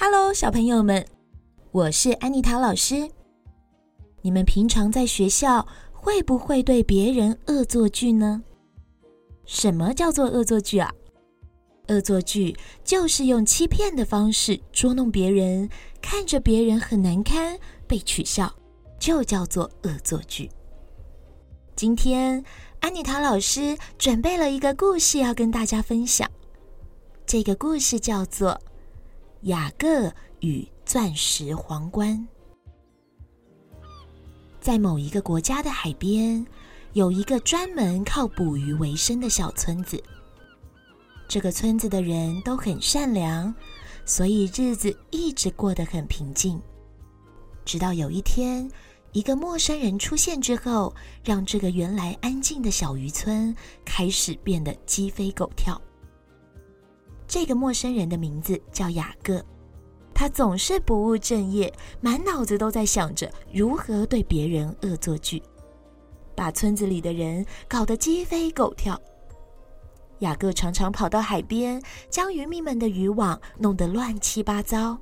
Hello，小朋友们，我是安妮塔老师。你们平常在学校会不会对别人恶作剧呢？什么叫做恶作剧啊？恶作剧就是用欺骗的方式捉弄别人，看着别人很难堪，被取笑，就叫做恶作剧。今天安妮塔老师准备了一个故事要跟大家分享，这个故事叫做。雅各与钻石皇冠。在某一个国家的海边，有一个专门靠捕鱼为生的小村子。这个村子的人都很善良，所以日子一直过得很平静。直到有一天，一个陌生人出现之后，让这个原来安静的小渔村开始变得鸡飞狗跳。这个陌生人的名字叫雅各，他总是不务正业，满脑子都在想着如何对别人恶作剧，把村子里的人搞得鸡飞狗跳。雅各常常跑到海边，将渔民们的渔网弄得乱七八糟。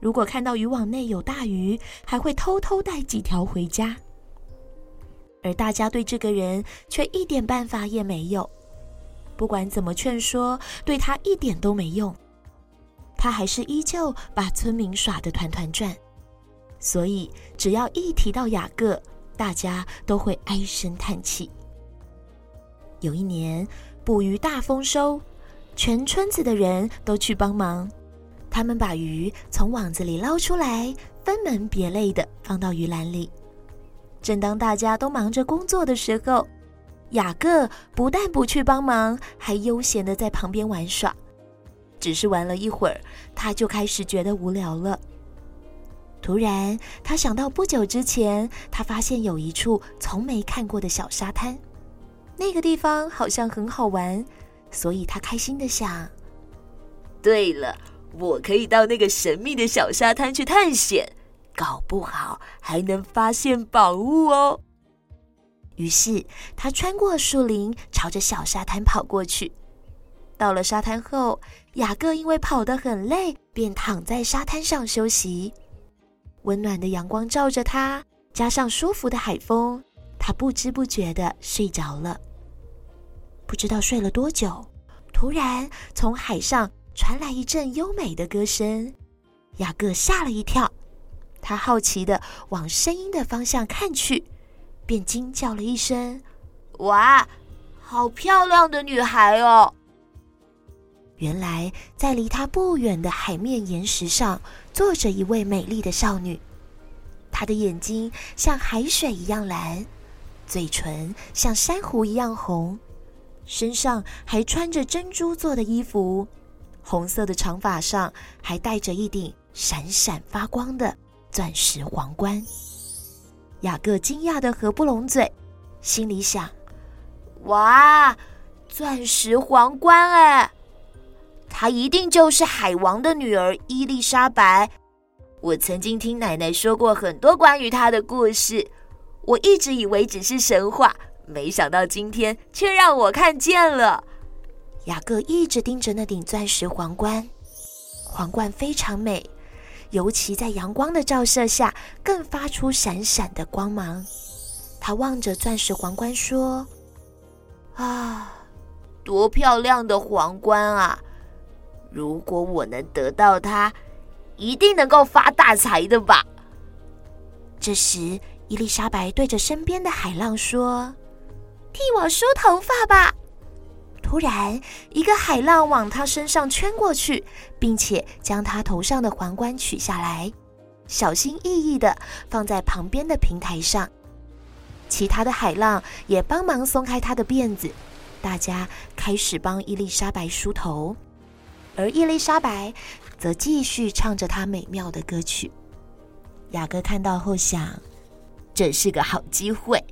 如果看到渔网内有大鱼，还会偷偷带几条回家。而大家对这个人却一点办法也没有。不管怎么劝说，对他一点都没用。他还是依旧把村民耍得团团转。所以，只要一提到雅各，大家都会唉声叹气。有一年，捕鱼大丰收，全村子的人都去帮忙。他们把鱼从网子里捞出来，分门别类的放到鱼篮里。正当大家都忙着工作的时候，雅各不但不去帮忙，还悠闲地在旁边玩耍。只是玩了一会儿，他就开始觉得无聊了。突然，他想到不久之前，他发现有一处从没看过的小沙滩，那个地方好像很好玩，所以他开心地想：对了，我可以到那个神秘的小沙滩去探险，搞不好还能发现宝物哦。于是他穿过树林，朝着小沙滩跑过去。到了沙滩后，雅各因为跑得很累，便躺在沙滩上休息。温暖的阳光照着他，加上舒服的海风，他不知不觉地睡着了。不知道睡了多久，突然从海上传来一阵优美的歌声。雅各吓了一跳，他好奇地往声音的方向看去。便惊叫了一声：“哇，好漂亮的女孩哦！”原来在离他不远的海面岩石上坐着一位美丽的少女，她的眼睛像海水一样蓝，嘴唇像珊瑚一样红，身上还穿着珍珠做的衣服，红色的长发上还戴着一顶闪闪发光的钻石皇冠。雅各惊讶的合不拢嘴，心里想：“哇，钻石皇冠哎，她一定就是海王的女儿伊丽莎白。我曾经听奶奶说过很多关于她的故事，我一直以为只是神话，没想到今天却让我看见了。”雅各一直盯着那顶钻石皇冠，皇冠非常美。尤其在阳光的照射下，更发出闪闪的光芒。他望着钻石皇冠说：“啊，多漂亮的皇冠啊！如果我能得到它，一定能够发大财的吧。”这时，伊丽莎白对着身边的海浪说：“替我梳头发吧。”突然，一个海浪往他身上圈过去，并且将他头上的皇冠取下来，小心翼翼地放在旁边的平台上。其他的海浪也帮忙松开他的辫子，大家开始帮伊丽莎白梳头，而伊丽莎白则继续唱着她美妙的歌曲。雅各看到后想，这是个好机会，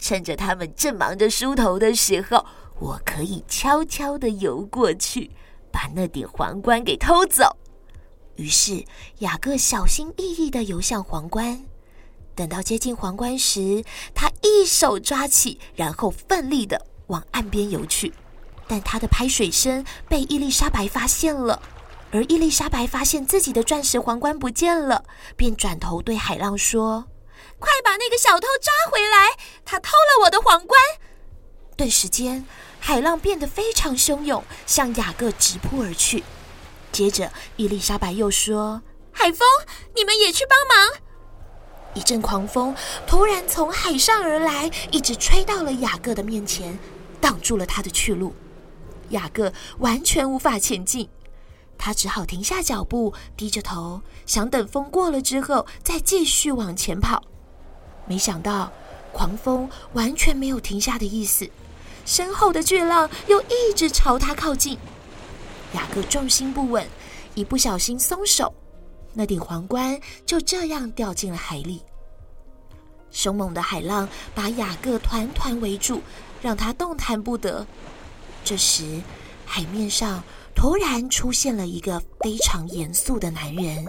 趁着他们正忙着梳头的时候。我可以悄悄地游过去，把那顶皇冠给偷走。于是雅各小心翼翼地游向皇冠。等到接近皇冠时，他一手抓起，然后奋力地往岸边游去。但他的拍水声被伊丽莎白发现了。而伊丽莎白发现自己的钻石皇冠不见了，便转头对海浪说：“快把那个小偷抓回来！他偷了我的皇冠！”顿时间，海浪变得非常汹涌，向雅各直扑而去。接着，伊丽莎白又说：“海风，你们也去帮忙！”一阵狂风突然从海上而来，一直吹到了雅各的面前，挡住了他的去路。雅各完全无法前进。他只好停下脚步，低着头，想等风过了之后再继续往前跑。没想到，狂风完全没有停下的意思，身后的巨浪又一直朝他靠近。雅各重心不稳，一不小心松手，那顶皇冠就这样掉进了海里。凶猛的海浪把雅各团团围住，让他动弹不得。这时，海面上，突然出现了一个非常严肃的男人，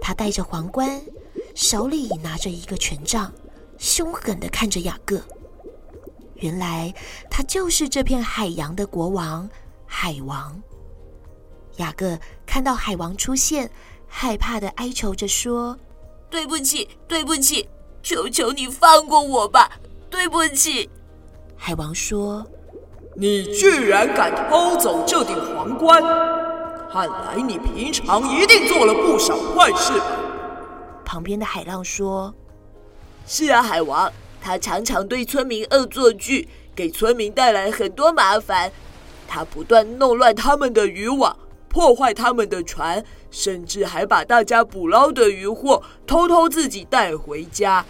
他戴着皇冠，手里拿着一个权杖，凶狠地看着雅各。原来他就是这片海洋的国王——海王。雅各看到海王出现，害怕的哀求着说：“对不起，对不起，求求你放过我吧，对不起。”海王说。你居然敢偷走这顶皇冠，看来你平常一定做了不少坏事。旁边的海浪说：“是啊，海王，他常常对村民恶作剧，给村民带来很多麻烦。他不断弄乱他们的渔网，破坏他们的船，甚至还把大家捕捞的渔获偷偷自己带回家。”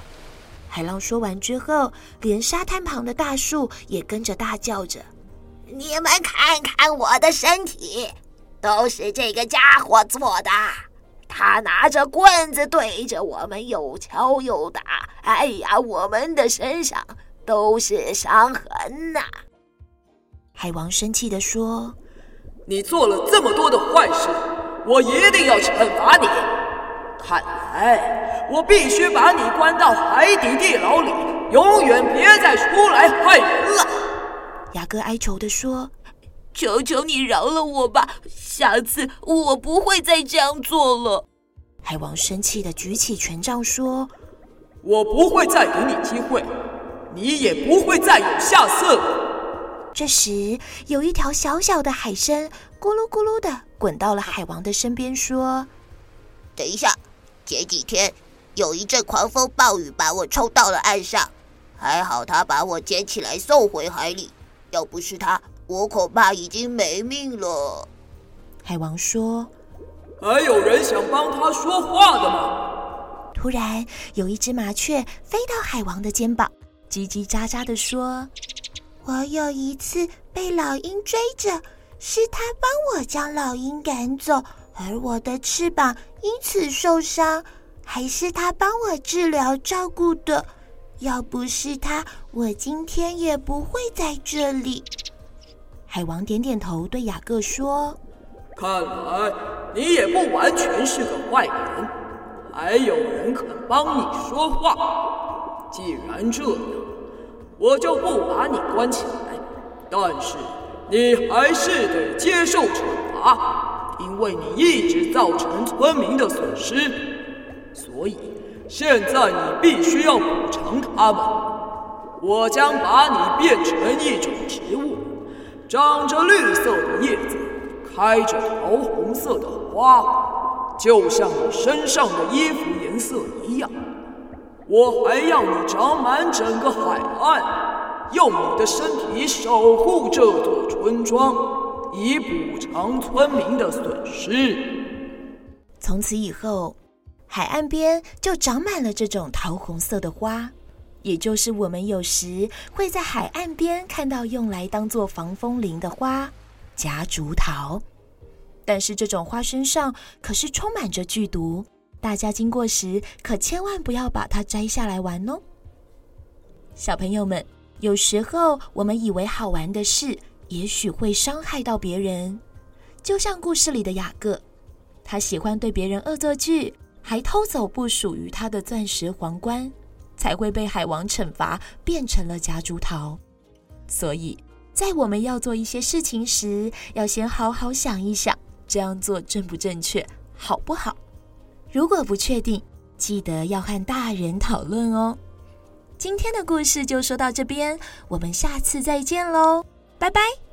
海浪说完之后，连沙滩旁的大树也跟着大叫着。你们看看我的身体，都是这个家伙做的。他拿着棍子对着我们又敲又打，哎呀，我们的身上都是伤痕呐！海王生气地说：“你做了这么多的坏事，我一定要惩罚你。看来我必须把你关到海底地牢里，永远别再出来害人了。”雅各哀求地说：“求求你饶了我吧，下次我不会再这样做了。”海王生气的举起权杖说：“我不会再给你机会，你也不会再有下次了。”这时，有一条小小的海参咕噜咕噜的滚到了海王的身边，说：“等一下，前几天有一阵狂风暴雨把我冲到了岸上，还好他把我捡起来送回海里。”要不是他，我恐怕已经没命了。海王说：“还有人想帮他说话的吗？”突然，有一只麻雀飞到海王的肩膀，叽叽喳喳地说：“我有一次被老鹰追着，是他帮我将老鹰赶走，而我的翅膀因此受伤，还是他帮我治疗照顾的。”要不是他，我今天也不会在这里。海王点点头，对雅各说：“看来你也不完全是个坏人，还有人肯帮你说话。既然这样，我就不把你关起来，但是你还是得接受惩罚，因为你一直造成村民的损失，所以。”现在你必须要补偿他们。我将把你变成一种植物，长着绿色的叶子，开着桃红色的花，就像你身上的衣服颜色一样。我还要你长满整个海岸，用你的身体守护这座村庄，以补偿村民的损失。从此以后。海岸边就长满了这种桃红色的花，也就是我们有时会在海岸边看到用来当做防风林的花——夹竹桃。但是这种花身上可是充满着剧毒，大家经过时可千万不要把它摘下来玩哦。小朋友们，有时候我们以为好玩的事，也许会伤害到别人。就像故事里的雅各，他喜欢对别人恶作剧。还偷走不属于他的钻石皇冠，才会被海王惩罚，变成了夹竹桃。所以，在我们要做一些事情时，要先好好想一想，这样做正不正确，好不好？如果不确定，记得要和大人讨论哦。今天的故事就说到这边，我们下次再见喽，拜拜。